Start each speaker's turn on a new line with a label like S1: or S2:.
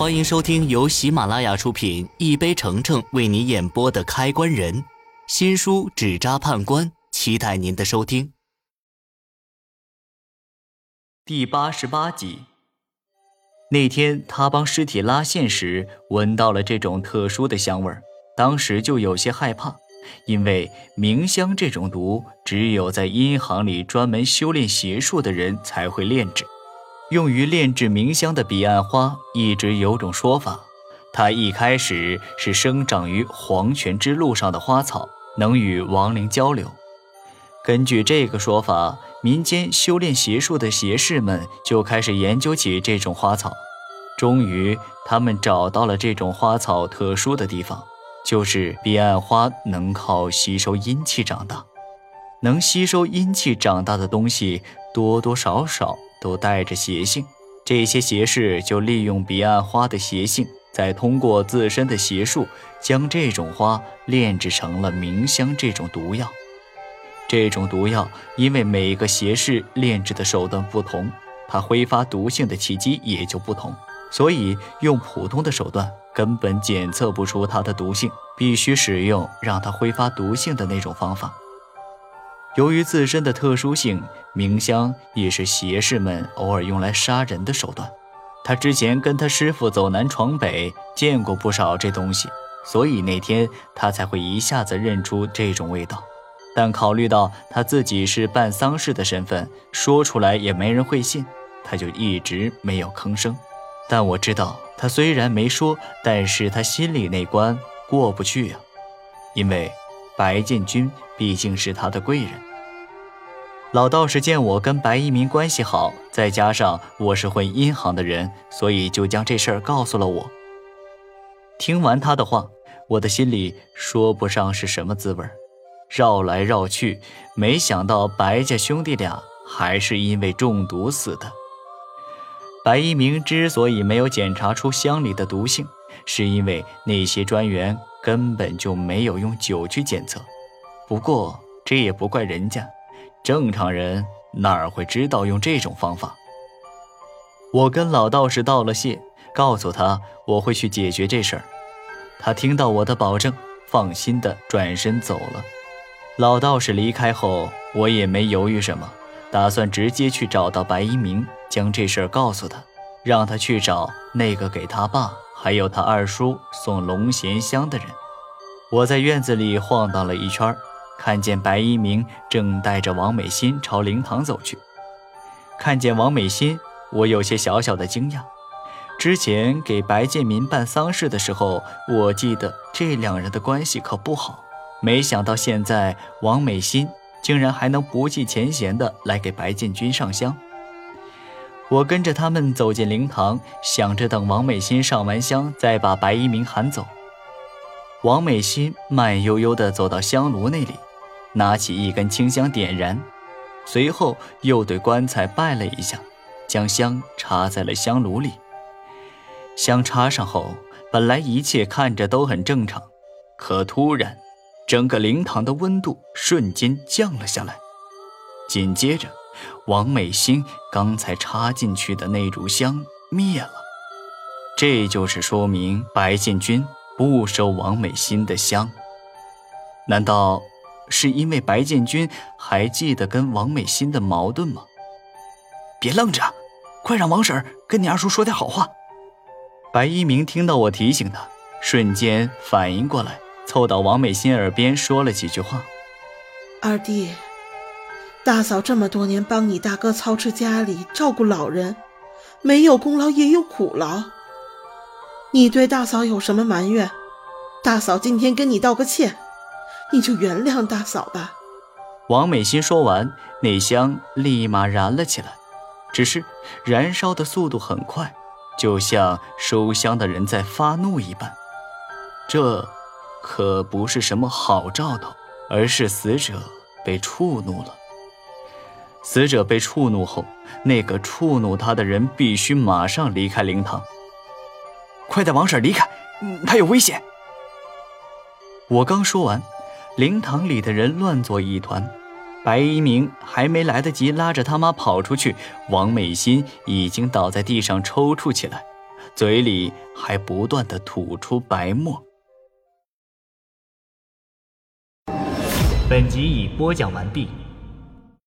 S1: 欢迎收听由喜马拉雅出品、一杯橙橙为你演播的《开关人》新书《纸扎判官》，期待您的收听。第八十八集，那天他帮尸体拉线时，闻到了这种特殊的香味儿，当时就有些害怕，因为冥香这种毒，只有在阴行里专门修炼邪术的人才会炼制。用于炼制冥香的彼岸花，一直有种说法，它一开始是生长于黄泉之路上的花草，能与亡灵交流。根据这个说法，民间修炼邪术的邪士们就开始研究起这种花草。终于，他们找到了这种花草特殊的地方，就是彼岸花能靠吸收阴气长大，能吸收阴气长大的东西，多多少少。都带着邪性，这些邪士就利用彼岸花的邪性，再通过自身的邪术，将这种花炼制成了冥香这种毒药。这种毒药因为每个邪士炼制的手段不同，它挥发毒性的契机也就不同，所以用普通的手段根本检测不出它的毒性，必须使用让它挥发毒性的那种方法。由于自身的特殊性，冥香也是邪士们偶尔用来杀人的手段。他之前跟他师傅走南闯北，见过不少这东西，所以那天他才会一下子认出这种味道。但考虑到他自己是办丧事的身份，说出来也没人会信，他就一直没有吭声。但我知道，他虽然没说，但是他心里那关过不去呀，因为。白建军毕竟是他的贵人。老道士见我跟白一鸣关系好，再加上我是混阴行的人，所以就将这事儿告诉了我。听完他的话，我的心里说不上是什么滋味绕来绕去，没想到白家兄弟俩还是因为中毒死的。白一鸣之所以没有检查出香里的毒性，是因为那些专员。根本就没有用酒去检测，不过这也不怪人家，正常人哪儿会知道用这种方法？我跟老道士道了谢，告诉他我会去解决这事儿。他听到我的保证，放心的转身走了。老道士离开后，我也没犹豫什么，打算直接去找到白一鸣，将这事儿告诉他，让他去找那个给他爸。还有他二叔送龙涎香的人，我在院子里晃荡了一圈，看见白一鸣正带着王美心朝灵堂走去。看见王美心，我有些小小的惊讶。之前给白建民办丧事的时候，我记得这两人的关系可不好。没想到现在王美心竟然还能不计前嫌的来给白建军上香。我跟着他们走进灵堂，想着等王美心上完香，再把白一鸣喊走。王美心慢悠悠地走到香炉那里，拿起一根清香点燃，随后又对棺材拜了一下，将香插在了香炉里。香插上后，本来一切看着都很正常，可突然，整个灵堂的温度瞬间降了下来，紧接着。王美心刚才插进去的那炷香灭了，这就是说明白建军不收王美心的香。难道是因为白建军还记得跟王美心的矛盾吗？
S2: 别愣着，快让王婶跟你二叔说点好话。
S1: 白一鸣听到我提醒他，瞬间反应过来，凑到王美心耳边说了几句话：“
S3: 二弟。”大嫂这么多年帮你大哥操持家里、照顾老人，没有功劳也有苦劳。你对大嫂有什么埋怨？大嫂今天跟你道个歉，你就原谅大嫂吧。
S1: 王美心说完，那香立马燃了起来，只是燃烧的速度很快，就像收香的人在发怒一般。这可不是什么好兆头，而是死者被触怒了。死者被触怒后，那个触怒他的人必须马上离开灵堂。
S2: 快带王婶离开，他有危险。
S1: 我刚说完，灵堂里的人乱作一团。白一鸣还没来得及拉着他妈跑出去，王美心已经倒在地上抽搐起来，嘴里还不断的吐出白沫。
S4: 本集已播讲完毕。